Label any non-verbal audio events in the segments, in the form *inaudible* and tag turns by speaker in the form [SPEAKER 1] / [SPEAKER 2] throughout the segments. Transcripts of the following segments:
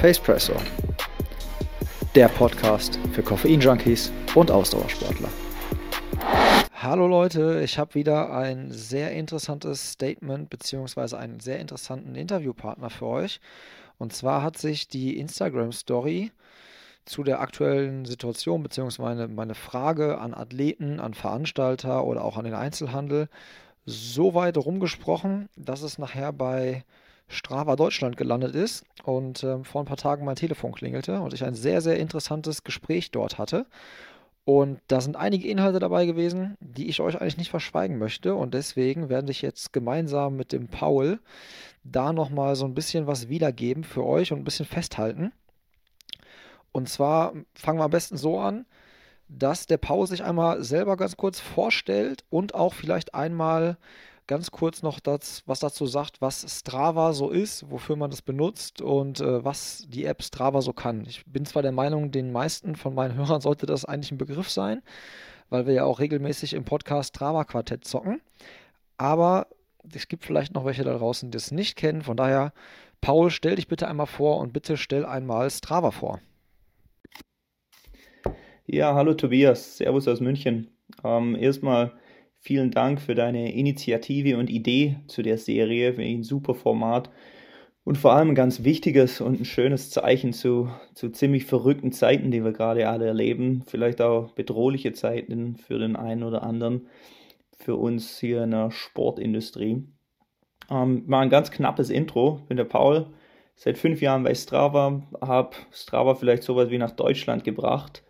[SPEAKER 1] Pacepresso, der Podcast für Koffein-Junkies und Ausdauersportler. Hallo Leute, ich habe wieder ein sehr interessantes Statement bzw. einen sehr interessanten Interviewpartner für euch. Und zwar hat sich die Instagram-Story zu der aktuellen Situation bzw. Meine, meine Frage an Athleten, an Veranstalter oder auch an den Einzelhandel so weit rumgesprochen, dass es nachher bei Strava Deutschland gelandet ist und äh, vor ein paar Tagen mein Telefon klingelte und ich ein sehr, sehr interessantes Gespräch dort hatte. Und da sind einige Inhalte dabei gewesen, die ich euch eigentlich nicht verschweigen möchte. Und deswegen werde ich jetzt gemeinsam mit dem Paul da nochmal so ein bisschen was wiedergeben für euch und ein bisschen festhalten. Und zwar fangen wir am besten so an, dass der Paul sich einmal selber ganz kurz vorstellt und auch vielleicht einmal ganz kurz noch das, was dazu sagt, was Strava so ist, wofür man das benutzt und äh, was die App Strava so kann. Ich bin zwar der Meinung, den meisten von meinen *laughs* Hörern sollte das eigentlich ein Begriff sein, weil wir ja auch regelmäßig im Podcast Strava Quartett zocken. Aber es gibt vielleicht noch welche da draußen, die es nicht kennen. Von daher, Paul, stell dich bitte einmal vor und bitte stell einmal Strava vor.
[SPEAKER 2] Ja, hallo Tobias, Servus aus München. Ähm, erstmal Vielen Dank für deine Initiative und Idee zu der Serie. Ich ein super Format und vor allem ein ganz wichtiges und ein schönes Zeichen zu, zu ziemlich verrückten Zeiten, die wir gerade alle erleben. Vielleicht auch bedrohliche Zeiten für den einen oder anderen, für uns hier in der Sportindustrie. Ähm, mal ein ganz knappes Intro. Ich bin der Paul, seit fünf Jahren bei Strava, habe Strava vielleicht sowas wie nach Deutschland gebracht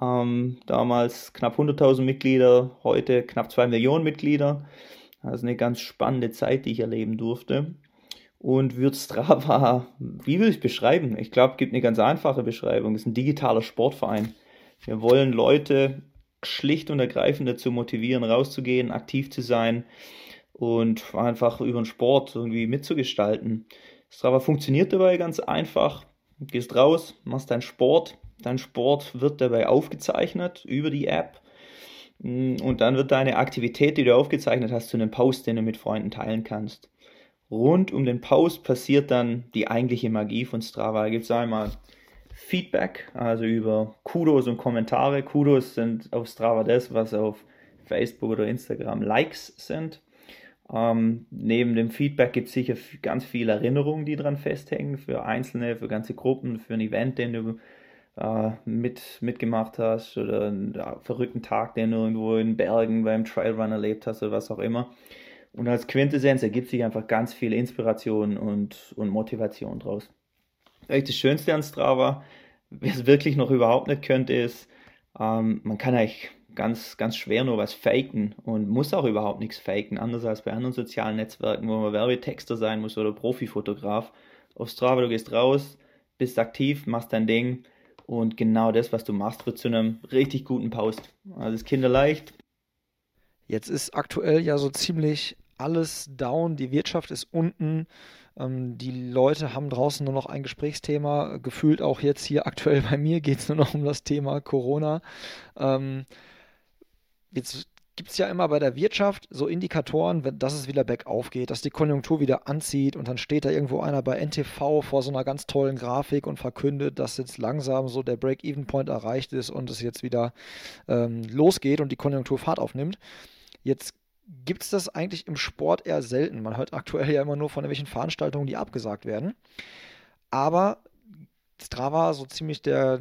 [SPEAKER 2] ähm, damals knapp 100.000 Mitglieder, heute knapp 2 Millionen Mitglieder. Also eine ganz spannende Zeit, die ich erleben durfte. Und wird Strava, *laughs* wie will ich beschreiben? Ich glaube, es gibt eine ganz einfache Beschreibung. Es ist ein digitaler Sportverein. Wir wollen Leute schlicht und ergreifend dazu motivieren, rauszugehen, aktiv zu sein und einfach über den Sport irgendwie mitzugestalten. Strava funktioniert dabei ganz einfach. Du gehst raus, machst deinen Sport, Dein Sport wird dabei aufgezeichnet über die App. Mm, und dann wird deine Aktivität, die du aufgezeichnet hast, zu einem Post, den du mit Freunden teilen kannst. Rund um den Post passiert dann die eigentliche Magie von Strava. Da gibt es einmal Feedback, also über Kudos und Kommentare. Kudos sind auf Strava das, was auf Facebook oder Instagram Likes sind. Ähm, neben dem Feedback gibt es sicher ganz viele Erinnerungen, die dran festhängen, für Einzelne, für ganze Gruppen, für ein Event, den du äh, mit, mitgemacht hast oder einen ja, verrückten Tag, den du irgendwo in Bergen beim Trailrun erlebt hast oder was auch immer. Und als Quintessenz ergibt sich einfach ganz viel Inspiration und, und Motivation draus. Echt das Schönste an Strava, wer es wirklich noch überhaupt nicht könnte, ist, ähm, man kann eigentlich ganz, ganz schwer nur was faken und muss auch überhaupt nichts faken, anders als bei anderen sozialen Netzwerken, wo man Werbetexter sein muss oder Profifotograf. Auf Strava, du gehst raus, bist aktiv, machst dein Ding und genau das, was du machst, wird zu einem richtig guten Post. Also ist kinderleicht.
[SPEAKER 1] Jetzt ist aktuell ja so ziemlich alles down, die Wirtschaft ist unten, ähm, die Leute haben draußen nur noch ein Gesprächsthema. Gefühlt auch jetzt hier aktuell bei mir geht es nur noch um das Thema Corona. Ähm, jetzt gibt es ja immer bei der Wirtschaft so Indikatoren, dass es wieder bergauf geht, dass die Konjunktur wieder anzieht und dann steht da irgendwo einer bei NTV vor so einer ganz tollen Grafik und verkündet, dass jetzt langsam so der Break-Even-Point erreicht ist und es jetzt wieder ähm, losgeht und die Konjunktur Fahrt aufnimmt. Jetzt gibt es das eigentlich im Sport eher selten. Man hört aktuell ja immer nur von irgendwelchen Veranstaltungen, die abgesagt werden. Aber Strava, so ziemlich der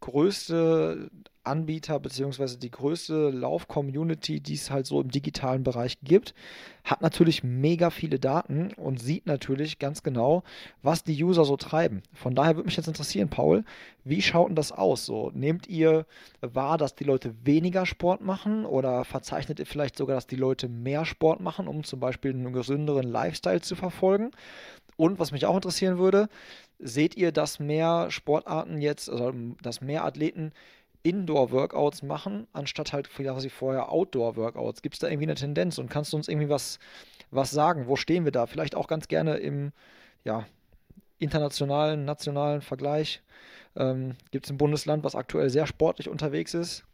[SPEAKER 1] größte Anbieter beziehungsweise die größte Lauf-Community, die es halt so im digitalen Bereich gibt, hat natürlich mega viele Daten und sieht natürlich ganz genau, was die User so treiben. Von daher würde mich jetzt interessieren, Paul, wie schaut denn das aus? So, nehmt ihr wahr, dass die Leute weniger Sport machen oder verzeichnet ihr vielleicht sogar, dass die Leute mehr Sport machen, um zum Beispiel einen gesünderen Lifestyle zu verfolgen? Und was mich auch interessieren würde, seht ihr, dass mehr Sportarten jetzt, also dass mehr Athleten Indoor-Workouts machen, anstatt halt quasi vorher Outdoor-Workouts? Gibt es da irgendwie eine Tendenz und kannst du uns irgendwie was, was sagen? Wo stehen wir da? Vielleicht auch ganz gerne im ja, internationalen, nationalen Vergleich. Ähm, gibt es ein Bundesland, was aktuell sehr sportlich unterwegs ist?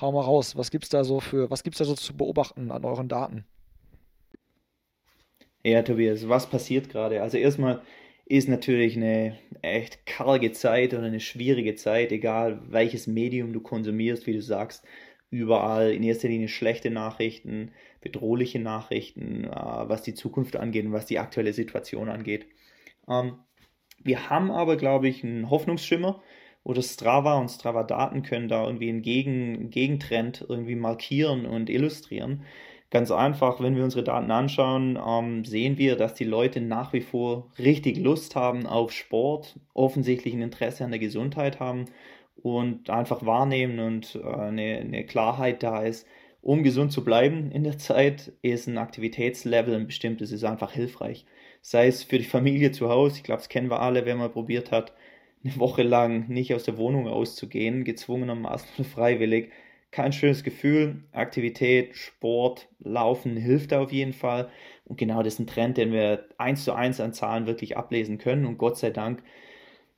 [SPEAKER 1] Hau mal raus, was gibt es da so für, was gibt's da so zu beobachten an euren Daten?
[SPEAKER 2] Ja, Tobias, was passiert gerade? Also erstmal, ist natürlich eine echt karge Zeit oder eine schwierige Zeit, egal welches Medium du konsumierst, wie du sagst. Überall in erster Linie schlechte Nachrichten, bedrohliche Nachrichten, äh, was die Zukunft angeht und was die aktuelle Situation angeht. Ähm, wir haben aber, glaube ich, einen Hoffnungsschimmer oder Strava und Strava-Daten können da irgendwie einen Gegen Gegentrend irgendwie markieren und illustrieren. Ganz einfach, wenn wir unsere Daten anschauen, ähm, sehen wir, dass die Leute nach wie vor richtig Lust haben auf Sport, offensichtlich ein Interesse an der Gesundheit haben und einfach wahrnehmen und äh, eine, eine Klarheit da ist, um gesund zu bleiben in der Zeit, ist ein Aktivitätslevel ein bestimmtes, ist einfach hilfreich. Sei es für die Familie zu Hause, ich glaube, das kennen wir alle, wenn man probiert hat, eine Woche lang nicht aus der Wohnung auszugehen, gezwungenermaßen *laughs* freiwillig, kein schönes Gefühl. Aktivität, Sport, Laufen hilft da auf jeden Fall. Und genau das ist ein Trend, den wir eins zu eins an Zahlen wirklich ablesen können. Und Gott sei Dank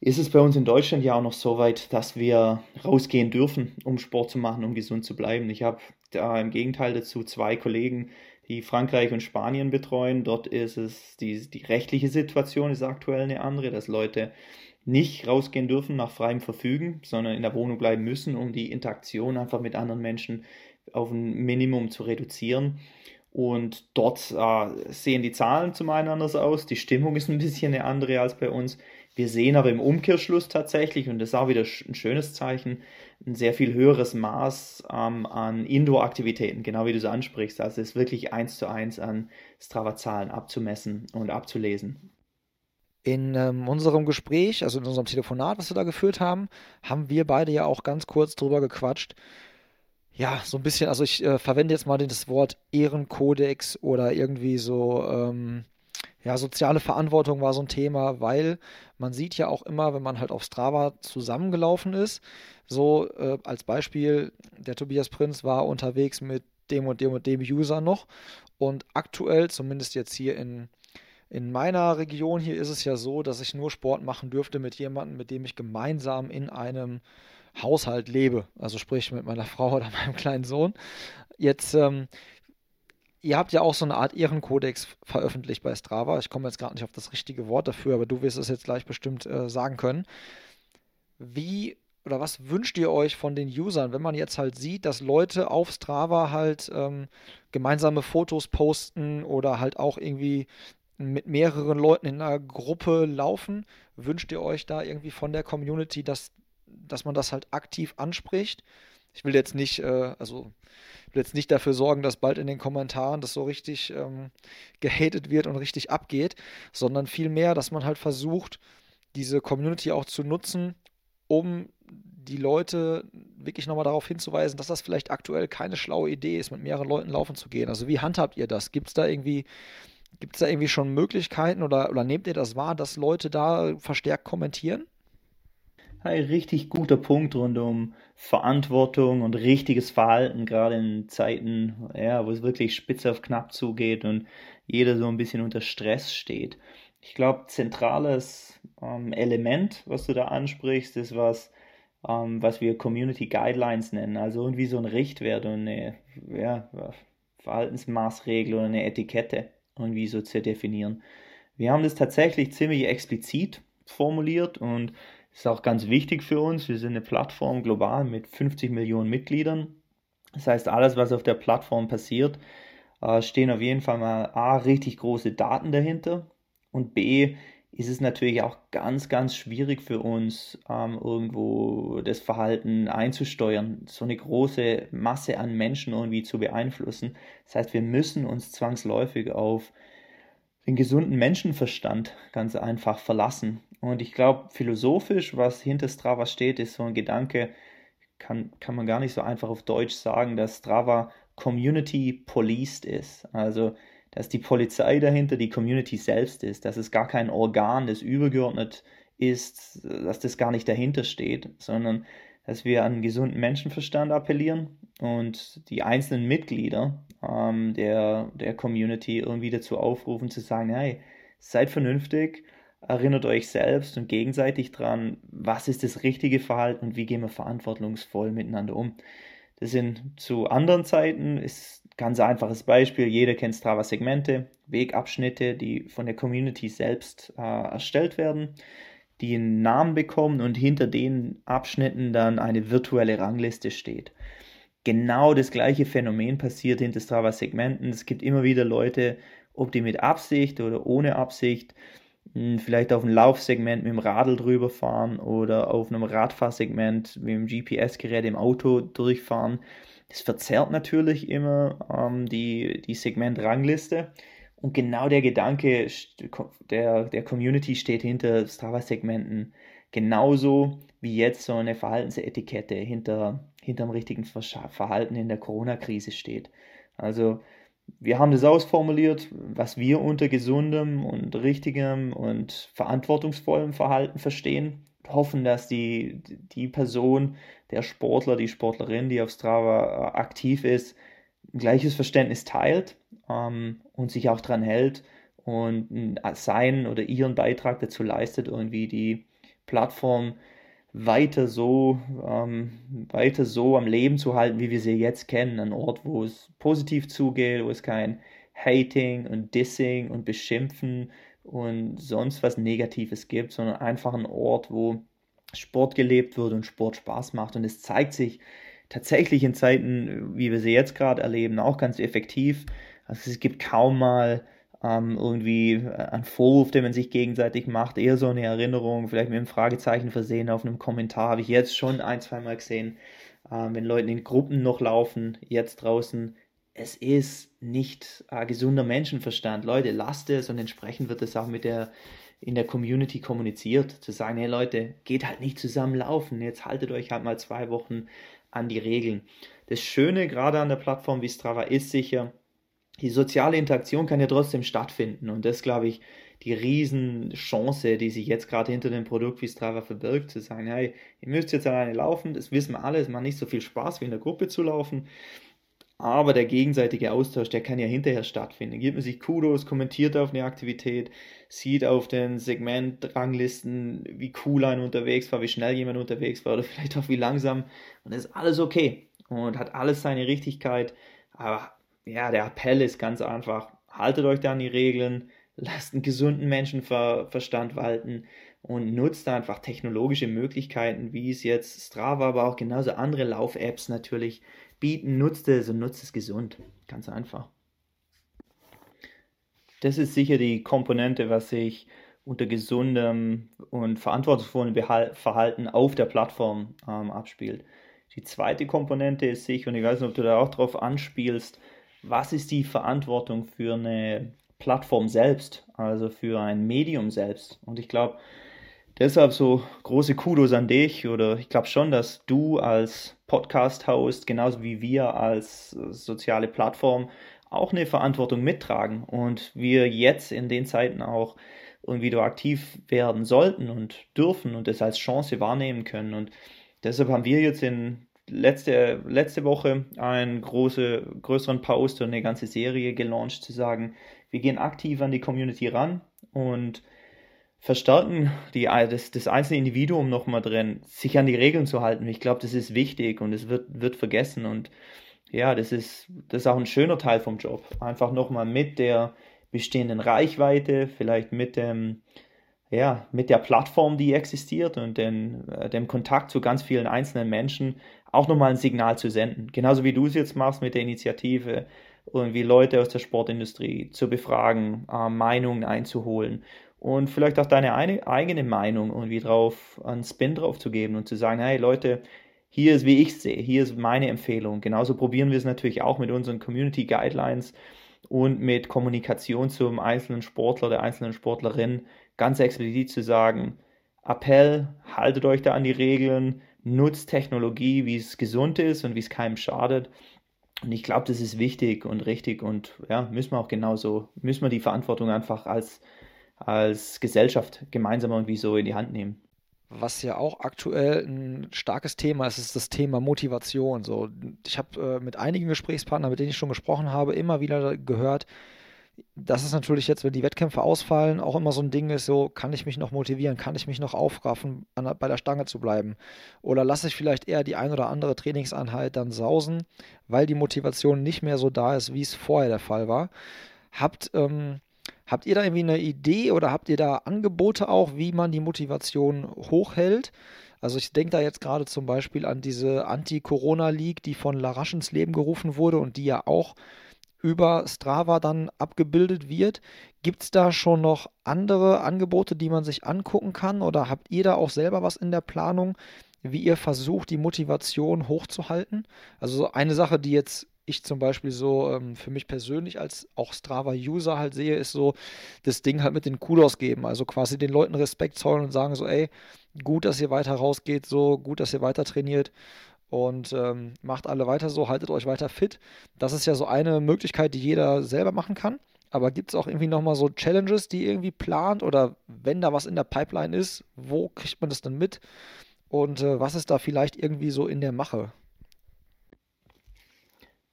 [SPEAKER 2] ist es bei uns in Deutschland ja auch noch so weit, dass wir rausgehen dürfen, um Sport zu machen, um gesund zu bleiben. Ich habe da im Gegenteil dazu zwei Kollegen, die Frankreich und Spanien betreuen. Dort ist es die, die rechtliche Situation ist aktuell eine andere, dass Leute nicht rausgehen dürfen nach freiem Verfügen, sondern in der Wohnung bleiben müssen, um die Interaktion einfach mit anderen Menschen auf ein Minimum zu reduzieren. Und dort äh, sehen die Zahlen zum einen anders aus, die Stimmung ist ein bisschen eine andere als bei uns. Wir sehen aber im Umkehrschluss tatsächlich, und das ist auch wieder ein schönes Zeichen, ein sehr viel höheres Maß ähm, an Indoor-Aktivitäten, genau wie du es ansprichst. Also es ist wirklich eins zu eins an Strava-Zahlen abzumessen und abzulesen.
[SPEAKER 1] In ähm, unserem Gespräch, also in unserem Telefonat, was wir da geführt haben, haben wir beide ja auch ganz kurz drüber gequatscht. Ja, so ein bisschen, also ich äh, verwende jetzt mal das Wort Ehrenkodex oder irgendwie so, ähm, ja, soziale Verantwortung war so ein Thema, weil man sieht ja auch immer, wenn man halt auf Strava zusammengelaufen ist, so äh, als Beispiel, der Tobias Prinz war unterwegs mit dem und dem und dem User noch und aktuell, zumindest jetzt hier in in meiner Region hier ist es ja so, dass ich nur Sport machen dürfte mit jemandem, mit dem ich gemeinsam in einem Haushalt lebe. Also sprich mit meiner *laughs* Frau oder meinem kleinen Sohn. Jetzt, ähm, ihr habt ja auch so eine Art Ehrenkodex veröffentlicht bei Strava. Ich komme jetzt gerade nicht auf das richtige Wort dafür, aber du wirst es jetzt gleich bestimmt äh, sagen können. Wie oder was wünscht ihr euch von den Usern, wenn man jetzt halt sieht, dass Leute auf Strava halt ähm, gemeinsame Fotos posten oder halt auch irgendwie mit mehreren Leuten in einer Gruppe laufen. Wünscht ihr euch da irgendwie von der Community, dass, dass man das halt aktiv anspricht? Ich will jetzt nicht, äh, also will jetzt nicht dafür sorgen, dass bald in den Kommentaren das so richtig ähm, gehatet wird und richtig abgeht, sondern vielmehr, dass man halt versucht, diese Community auch zu nutzen, um die Leute wirklich nochmal darauf hinzuweisen, dass das vielleicht aktuell keine schlaue Idee ist, mit mehreren Leuten laufen zu gehen. Also wie handhabt ihr das? Gibt es da irgendwie Gibt es da irgendwie schon Möglichkeiten oder, oder nehmt ihr das wahr, dass Leute da verstärkt kommentieren?
[SPEAKER 2] Ein richtig guter Punkt rund um Verantwortung und richtiges Verhalten, gerade in Zeiten, ja, wo es wirklich spitz auf knapp zugeht und jeder so ein bisschen unter Stress steht. Ich glaube, zentrales ähm, Element, was du da ansprichst, ist was, ähm, was wir Community Guidelines nennen, also irgendwie so ein Richtwert und eine ja, Verhaltensmaßregel oder eine Etikette irgendwie so zu definieren. Wir haben das tatsächlich ziemlich explizit formuliert und ist auch ganz wichtig für uns. Wir sind eine Plattform global mit 50 Millionen Mitgliedern. Das heißt, alles, was auf der Plattform passiert, äh, stehen auf jeden Fall mal A, richtig große Daten dahinter und B, ist es natürlich auch ganz, ganz schwierig für uns, ähm, irgendwo das Verhalten einzusteuern, so eine große Masse an Menschen irgendwie zu beeinflussen. Das heißt, wir müssen uns zwangsläufig auf den gesunden Menschenverstand ganz einfach verlassen. Und ich glaube, philosophisch, was hinter Strava steht, ist so ein Gedanke, kann, kann man gar nicht so einfach auf Deutsch sagen, dass Strava Community policed ist. Also dass die Polizei dahinter die Community selbst ist, dass es gar kein Organ, das übergeordnet ist, dass das gar nicht dahinter steht, sondern dass wir an gesunden Menschenverstand appellieren und die einzelnen Mitglieder ähm, der, der Community irgendwie dazu aufrufen zu sagen, hey, seid vernünftig, erinnert euch selbst und gegenseitig dran, was ist das richtige Verhalten und wie gehen wir verantwortungsvoll miteinander um. Das sind zu anderen Zeiten ist Ganz einfaches Beispiel, jeder kennt Strava-Segmente, Wegabschnitte, die von der Community selbst äh, erstellt werden, die einen Namen bekommen und hinter den Abschnitten dann eine virtuelle Rangliste steht. Genau das gleiche Phänomen passiert hinter Strava-Segmenten. Es gibt immer wieder Leute, ob die mit Absicht oder ohne Absicht, vielleicht auf einem Laufsegment mit dem Radl drüber fahren oder auf einem Radfahrsegment mit dem GPS-Gerät im Auto durchfahren. Das verzerrt natürlich immer ähm, die, die Segmentrangliste. Und genau der Gedanke der, der Community steht hinter Strava-Segmenten genauso wie jetzt so eine Verhaltensetikette hinter, hinter dem richtigen Verhalten in der Corona-Krise steht. Also wir haben das ausformuliert, was wir unter gesundem und richtigem und verantwortungsvollem Verhalten verstehen. Hoffen, dass die, die Person, der Sportler, die Sportlerin, die auf Strava äh, aktiv ist, ein gleiches Verständnis teilt ähm, und sich auch daran hält und seinen oder ihren Beitrag dazu leistet, irgendwie die Plattform weiter so, ähm, weiter so am Leben zu halten, wie wir sie jetzt kennen. Ein Ort, wo es positiv zugeht, wo es kein Hating und Dissing und Beschimpfen und sonst was Negatives gibt, sondern einfach ein Ort, wo Sport gelebt wird und Sport Spaß macht. Und es zeigt sich tatsächlich in Zeiten, wie wir sie jetzt gerade erleben, auch ganz effektiv. Also es gibt kaum mal ähm, irgendwie äh, ein Vorwurf, den man sich gegenseitig macht, eher so eine Erinnerung, vielleicht mit einem Fragezeichen versehen auf einem Kommentar, habe ich jetzt schon ein, zwei Mal gesehen, ähm, wenn Leute in Gruppen noch laufen, jetzt draußen, es ist nicht äh, gesunder Menschenverstand. Leute, lasst es und entsprechend wird es auch mit der in der Community kommuniziert, zu sagen, hey Leute, geht halt nicht zusammen laufen, jetzt haltet euch halt mal zwei Wochen an die Regeln. Das Schöne gerade an der Plattform wie Strava ist sicher, die soziale Interaktion kann ja trotzdem stattfinden. Und das, glaube ich, die Riesenchance, die sich jetzt gerade hinter dem Produkt wie Strava verbirgt, zu sagen, hey, ihr müsst jetzt alleine laufen, das wissen wir alle, es macht nicht so viel Spaß wie in der Gruppe zu laufen. Aber der gegenseitige Austausch, der kann ja hinterher stattfinden. Gibt man sich Kudos, kommentiert auf eine Aktivität, sieht auf den Segmentranglisten, wie cool einer unterwegs war, wie schnell jemand unterwegs war oder *laughs* vielleicht auch wie langsam. Und das ist alles okay und hat alles seine Richtigkeit. Aber ja, der Appell ist ganz einfach, haltet euch da an die Regeln, *laughs* lasst einen gesunden Menschenverstand walten und nutzt einfach technologische Möglichkeiten, wie es jetzt Strava, aber auch genauso andere Lauf-Apps natürlich bieten. Nutzt es und nutzt es gesund. Ganz einfach. Das ist sicher die Komponente, was sich unter gesundem und verantwortungsvollem Verhalten auf der Plattform ähm, abspielt. Die zweite Komponente ist sicher, und ich weiß nicht, ob du da auch drauf anspielst, was ist die Verantwortung für eine Plattform selbst, also für ein Medium selbst. Und ich glaube, deshalb so große Kudos an dich oder ich glaube schon, dass du als Podcast-Host, genauso wie wir als soziale Plattform, auch eine Verantwortung mittragen und wir jetzt in den Zeiten auch irgendwie da aktiv werden sollten und dürfen und das als Chance wahrnehmen können. Und deshalb haben wir jetzt in letzte, letzte Woche einen große, größeren Post und eine ganze Serie gelauncht, zu sagen, wir gehen aktiv an die Community ran und verstärken die, das, das einzelne Individuum nochmal drin, sich an die Regeln zu halten. Ich glaube, das ist wichtig und es wird, wird vergessen und ja, das ist, das ist auch ein schöner Teil vom Job. Einfach nochmal mit der bestehenden Reichweite, vielleicht mit dem, ja, mit der Plattform, die existiert und den, äh, dem Kontakt zu ganz vielen einzelnen Menschen auch nochmal ein Signal zu senden. Genauso wie du es jetzt machst mit der Initiative, irgendwie Leute aus der Sportindustrie zu befragen, äh, Meinungen einzuholen und vielleicht auch deine eine, eigene Meinung irgendwie drauf, einen Spin drauf zu geben und zu sagen, hey Leute, hier ist, wie ich es sehe, hier ist meine Empfehlung. Genauso probieren wir es natürlich auch mit unseren Community Guidelines und mit Kommunikation zum einzelnen Sportler, der einzelnen Sportlerin ganz explizit zu sagen, Appell, haltet euch da an die Regeln, nutzt Technologie, wie es gesund ist und wie es keinem schadet. Und ich glaube, das ist wichtig und richtig und ja, müssen wir auch genauso, müssen wir die Verantwortung einfach als, als Gesellschaft gemeinsam irgendwie so in die Hand nehmen.
[SPEAKER 1] Was ja auch aktuell ein starkes Thema ist, ist das Thema Motivation. So, ich habe äh, mit einigen Gesprächspartnern, mit denen ich schon gesprochen habe, immer wieder gehört, das ist natürlich jetzt, wenn die Wettkämpfe ausfallen, auch immer so ein Ding ist, so kann ich mich noch motivieren, kann ich mich noch aufraffen, an, bei der Stange zu bleiben? Oder lasse ich vielleicht eher die ein oder andere Trainingseinheit dann sausen, weil die Motivation nicht mehr so da ist, wie es vorher der Fall war? Habt, ähm, habt ihr da irgendwie eine Idee oder habt ihr da Angebote auch, wie man die Motivation hochhält? Also ich denke da jetzt gerade zum Beispiel an diese Anti-Corona-League, die von Larache ins Leben gerufen wurde und die ja auch über Strava dann abgebildet wird. Gibt es da schon noch andere Angebote, die man sich angucken kann? Oder habt ihr da auch selber was in der Planung, wie ihr versucht, die Motivation hochzuhalten? Also eine Sache, die jetzt ich zum Beispiel so ähm, für mich persönlich als auch Strava-User halt sehe, ist so das Ding halt mit den Kudos geben. Also quasi den Leuten Respekt zollen und sagen so, ey, gut, dass ihr weiter rausgeht, so gut, dass ihr weiter trainiert und ähm, macht alle weiter so, haltet euch weiter fit. Das ist ja so eine Möglichkeit, die jeder selber machen kann. Aber gibt es auch irgendwie nochmal so Challenges, die irgendwie plant oder wenn da was in der Pipeline ist, wo kriegt man das dann mit? Und äh, was ist da vielleicht irgendwie so in der Mache?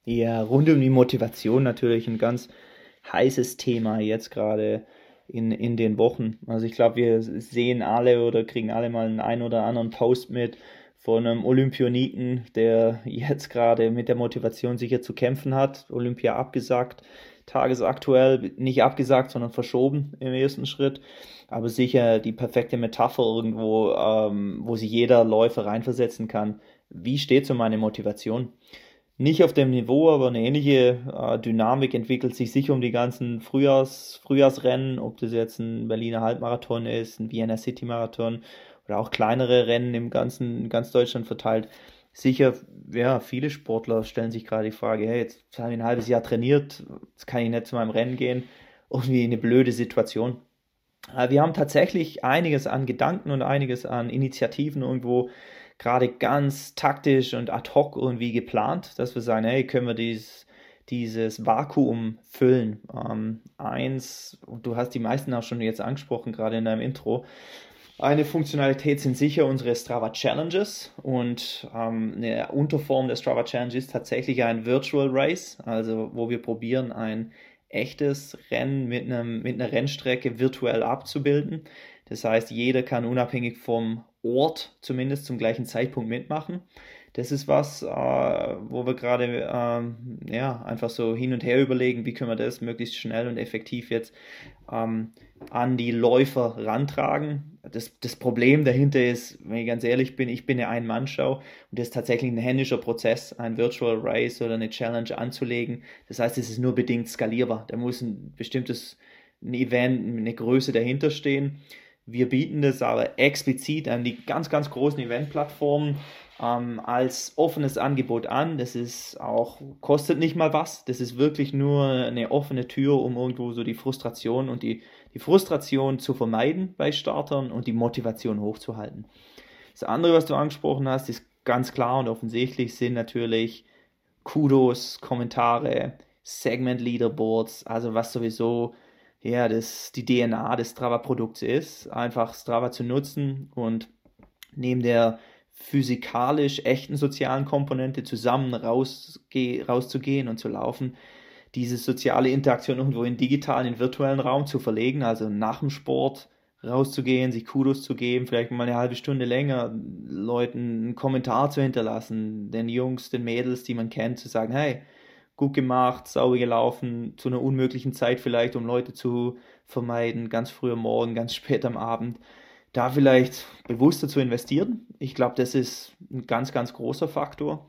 [SPEAKER 2] Ja, rund um die Motivation natürlich ein ganz heißes Thema jetzt gerade in, in den Wochen. Also ich glaube, wir sehen alle oder kriegen alle mal einen ein oder anderen Post mit von einem Olympioniken, der jetzt gerade mit der Motivation sicher zu kämpfen hat. Olympia abgesagt, tagesaktuell nicht abgesagt, sondern verschoben im ersten Schritt. Aber sicher die perfekte Metapher irgendwo, ähm, wo sich jeder Läufer reinversetzen kann. Wie steht so meine Motivation? Nicht auf dem Niveau, aber eine ähnliche äh, Dynamik entwickelt sich sicher um die ganzen Frühjahrs, Frühjahrsrennen, ob das jetzt ein Berliner Halbmarathon ist, ein Vienna City Marathon oder auch kleinere Rennen im ganzen, ganz Deutschland verteilt. Sicher, ja, viele Sportler stellen sich gerade die Frage, hey, jetzt habe ich ein halbes Jahr trainiert, jetzt kann ich nicht zu meinem Rennen gehen. Irgendwie eine blöde Situation. Wir haben tatsächlich einiges an Gedanken und einiges an Initiativen irgendwo gerade ganz taktisch und ad hoc irgendwie geplant, dass wir sagen, hey, können wir dieses, dieses Vakuum füllen? Ähm, eins, und du hast die meisten auch schon jetzt angesprochen, gerade in deinem Intro, eine Funktionalität sind sicher unsere Strava Challenges und ähm, eine Unterform der Strava Challenge ist tatsächlich ein Virtual Race, also wo wir probieren, ein echtes Rennen mit, einem, mit einer Rennstrecke virtuell abzubilden. Das heißt, jeder kann unabhängig vom Ort zumindest zum gleichen Zeitpunkt mitmachen. Das ist was, äh, wo wir gerade ähm, ja, einfach so hin und her überlegen, wie können wir das möglichst schnell und effektiv jetzt ähm, an die Läufer rantragen. Das, das Problem dahinter ist, wenn ich ganz ehrlich bin, ich bin eine Ein-Mann-Show und das ist tatsächlich ein händischer Prozess, ein Virtual Race oder eine Challenge anzulegen. Das heißt, es ist nur bedingt skalierbar. Da muss ein bestimmtes ein Event, eine Größe dahinter stehen. Wir bieten das aber explizit an die ganz, ganz großen Eventplattformen ähm, als offenes Angebot an. Das ist auch, kostet nicht mal was. Das ist wirklich nur eine offene Tür, um irgendwo so die Frustration und die, die Frustration zu vermeiden bei Startern und die Motivation hochzuhalten. Das andere, was du angesprochen hast, ist ganz klar und offensichtlich, sind natürlich Kudos, Kommentare, Segment Leaderboards, also was sowieso ja, das die DNA des Strava-Produkts ist, einfach Strava zu nutzen und neben der physikalisch echten sozialen Komponente zusammen rausge rauszugehen und zu laufen, diese soziale Interaktion irgendwo in digitalen, in virtuellen Raum zu verlegen, also nach dem Sport rauszugehen, sich Kudos zu geben, vielleicht mal eine halbe Stunde länger, Leuten einen Kommentar zu hinterlassen, den Jungs, den Mädels, die man kennt, zu sagen, hey, gut gemacht, sauber gelaufen, zu einer unmöglichen Zeit vielleicht, um Leute zu vermeiden, ganz früh am Morgen, ganz *laughs* spät am Abend da vielleicht bewusster zu investieren. Ich glaube, das ist ein ganz, ganz großer Faktor.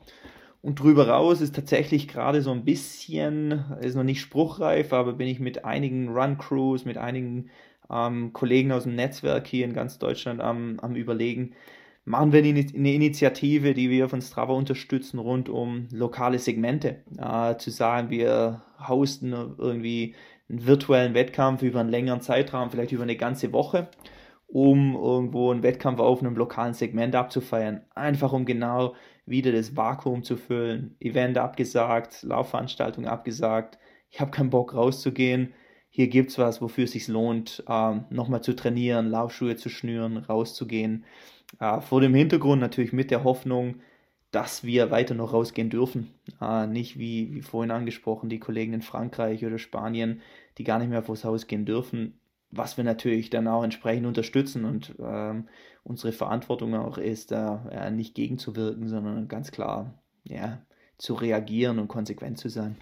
[SPEAKER 2] Und drüber raus ist tatsächlich gerade so ein bisschen, ist noch nicht spruchreif, aber bin ich mit einigen Run-Crews, mit einigen ähm, Kollegen aus dem Netzwerk hier in ganz Deutschland am, am Überlegen, machen wir eine Initiative, die wir von Strava unterstützen, rund um lokale Segmente. Äh, zu sagen, wir hosten irgendwie einen virtuellen Wettkampf über einen längeren Zeitraum, vielleicht über eine ganze Woche um irgendwo einen Wettkampf auf einem lokalen Segment abzufeiern. Einfach um genau wieder das Vakuum zu füllen. Event abgesagt, Laufveranstaltung abgesagt. Ich habe keinen Bock rauszugehen. Hier gibt es was, wofür es sich lohnt, ähm, nochmal zu trainieren, Laufschuhe zu schnüren, rauszugehen. Äh, vor dem Hintergrund natürlich mit der Hoffnung, dass wir weiter noch rausgehen dürfen. Äh, nicht wie, wie vorhin angesprochen, die Kollegen in Frankreich oder Spanien, die gar nicht mehr vors Haus gehen dürfen, was wir natürlich dann auch entsprechend unterstützen und ähm, unsere Verantwortung auch ist, da äh, nicht gegenzuwirken, sondern ganz klar ja, zu reagieren und konsequent zu sein.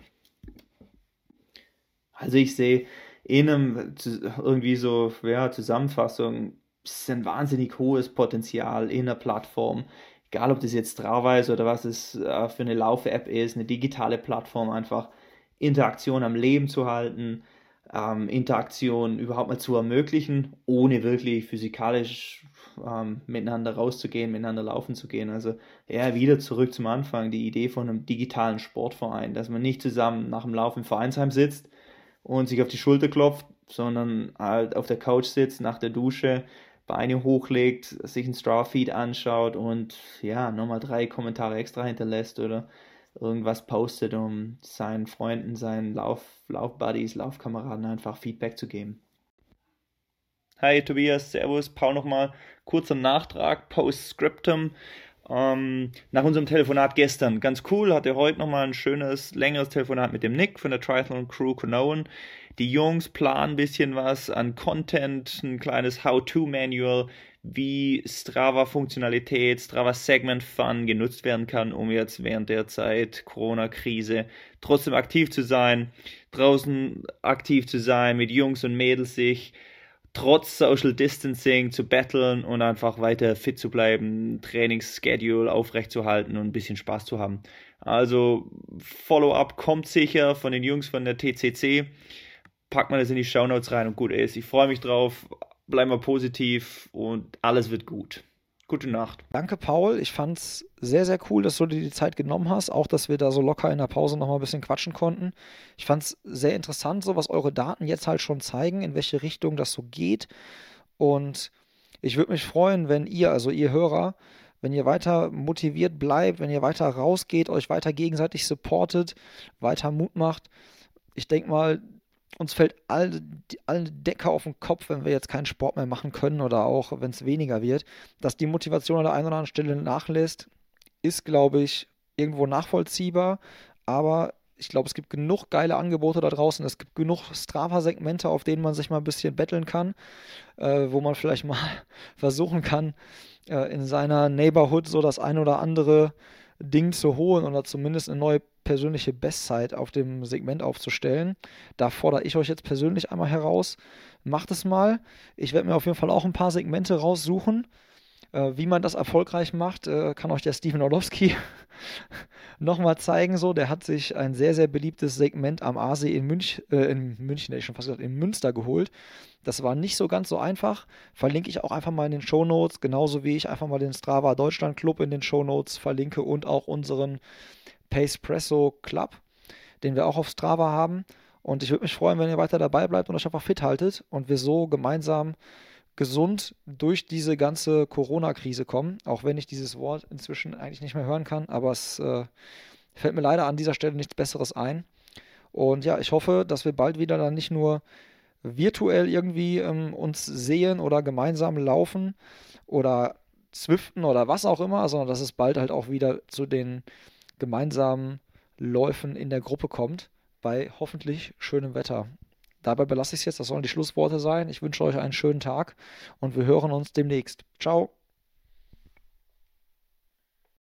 [SPEAKER 2] Also ich sehe in einem irgendwie so ja, Zusammenfassung ist ein wahnsinnig hohes Potenzial in der Plattform. Egal, ob das jetzt Strava ist oder was es äh, für eine Lauf-App ist, eine digitale Plattform, einfach Interaktion am Leben zu halten, ähm, Interaktion überhaupt mal zu ermöglichen, ohne wirklich physikalisch ähm, miteinander rauszugehen, miteinander laufen zu gehen. Also eher wieder zurück zum Anfang, die Idee von einem digitalen Sportverein, dass man nicht zusammen nach dem Lauf im Vereinsheim sitzt und sich auf die Schulter klopft, sondern halt auf der Couch sitzt, nach der Dusche, Beine hochlegt, sich ein Strava-Feed anschaut und ja, nochmal drei Kommentare extra hinterlässt oder irgendwas postet, um seinen Freunden, seinen Lauf, Laufbuddies, Laufkameraden einfach Feedback zu geben.
[SPEAKER 3] Hi Tobias, Servus, Paul nochmal. Kurzer Nachtrag, Postscriptum. Ähm, nach unserem Telefonat gestern, ganz cool, hatte heute nochmal ein schönes, längeres Telefonat mit dem Nick von der Triathlon Crew Conoan. Die Jungs planen ein bisschen was an Content, ein kleines How-To-Manual, wie Strava-Funktionalität, Strava Segment Fun genutzt werden kann, um jetzt während der Zeit Corona-Krise trotzdem aktiv zu sein, draußen aktiv zu sein, mit Jungs und Mädels sich trotz Social Distancing zu battlen und einfach weiter fit zu bleiben, Trainingsschedule aufrechtzuerhalten und ein bisschen Spaß zu haben. Also Follow-up kommt sicher von den Jungs von der TCC. Packt man das in die Show Notes rein und gut ist. Ich freue mich drauf bleiben wir positiv und alles wird gut. Gute Nacht.
[SPEAKER 1] Danke, Paul. Ich fand es sehr, sehr cool, dass du dir die Zeit genommen hast. Auch, dass wir da so locker in der Pause nochmal ein bisschen quatschen konnten. Ich fand es sehr interessant, so was eure Daten jetzt halt schon zeigen, in welche Richtung das so geht. Und ich würde mich freuen, wenn ihr, also ihr Hörer, wenn ihr weiter motiviert bleibt, wenn ihr weiter rausgeht, euch weiter gegenseitig supportet, weiter Mut macht. Ich denke mal, uns fällt alle, alle Decke auf den Kopf, wenn wir jetzt keinen Sport mehr machen können oder auch wenn es weniger wird. Dass die Motivation an der einen oder anderen Stelle nachlässt, ist, glaube ich, irgendwo nachvollziehbar. Aber ich glaube, es gibt genug geile Angebote da draußen. Es gibt genug Strava-Segmente, auf denen man sich mal ein bisschen betteln kann, äh, wo man vielleicht mal *laughs* versuchen kann, äh, in seiner Neighborhood so das ein oder andere Ding zu holen oder zumindest eine neue persönliche Bestzeit auf dem Segment aufzustellen. Da fordere ich euch jetzt persönlich einmal heraus. Macht es mal. Ich werde mir auf jeden Fall auch ein paar Segmente raussuchen. Äh, wie man das erfolgreich macht, äh, kann euch der Steven Orlowski *laughs* nochmal zeigen. So, der hat sich ein sehr, sehr beliebtes Segment am Aasee in, Münch, äh, in München, ich schon fast gesagt, in Münster geholt. Das war nicht so ganz so einfach. Verlinke ich auch einfach mal in den Show Notes, genauso wie ich einfach mal den Strava Deutschland Club in den Show Notes verlinke und auch unseren Pacepresso Club, den wir auch auf Strava haben. Und ich würde mich freuen, wenn ihr weiter dabei bleibt und euch einfach fit haltet und wir so gemeinsam gesund durch diese ganze Corona-Krise kommen. Auch wenn ich dieses Wort inzwischen eigentlich nicht mehr hören kann, aber es äh, fällt mir leider an dieser Stelle nichts Besseres ein. Und ja, ich hoffe, dass wir bald wieder dann nicht nur virtuell irgendwie ähm, uns sehen oder gemeinsam laufen oder zwiften oder was auch immer, sondern dass es bald halt auch wieder zu den gemeinsamen Läufen in der Gruppe kommt, bei hoffentlich schönem Wetter. Dabei belasse ich es jetzt, das sollen die Schlussworte sein. Ich wünsche euch einen schönen Tag und wir hören uns demnächst. Ciao.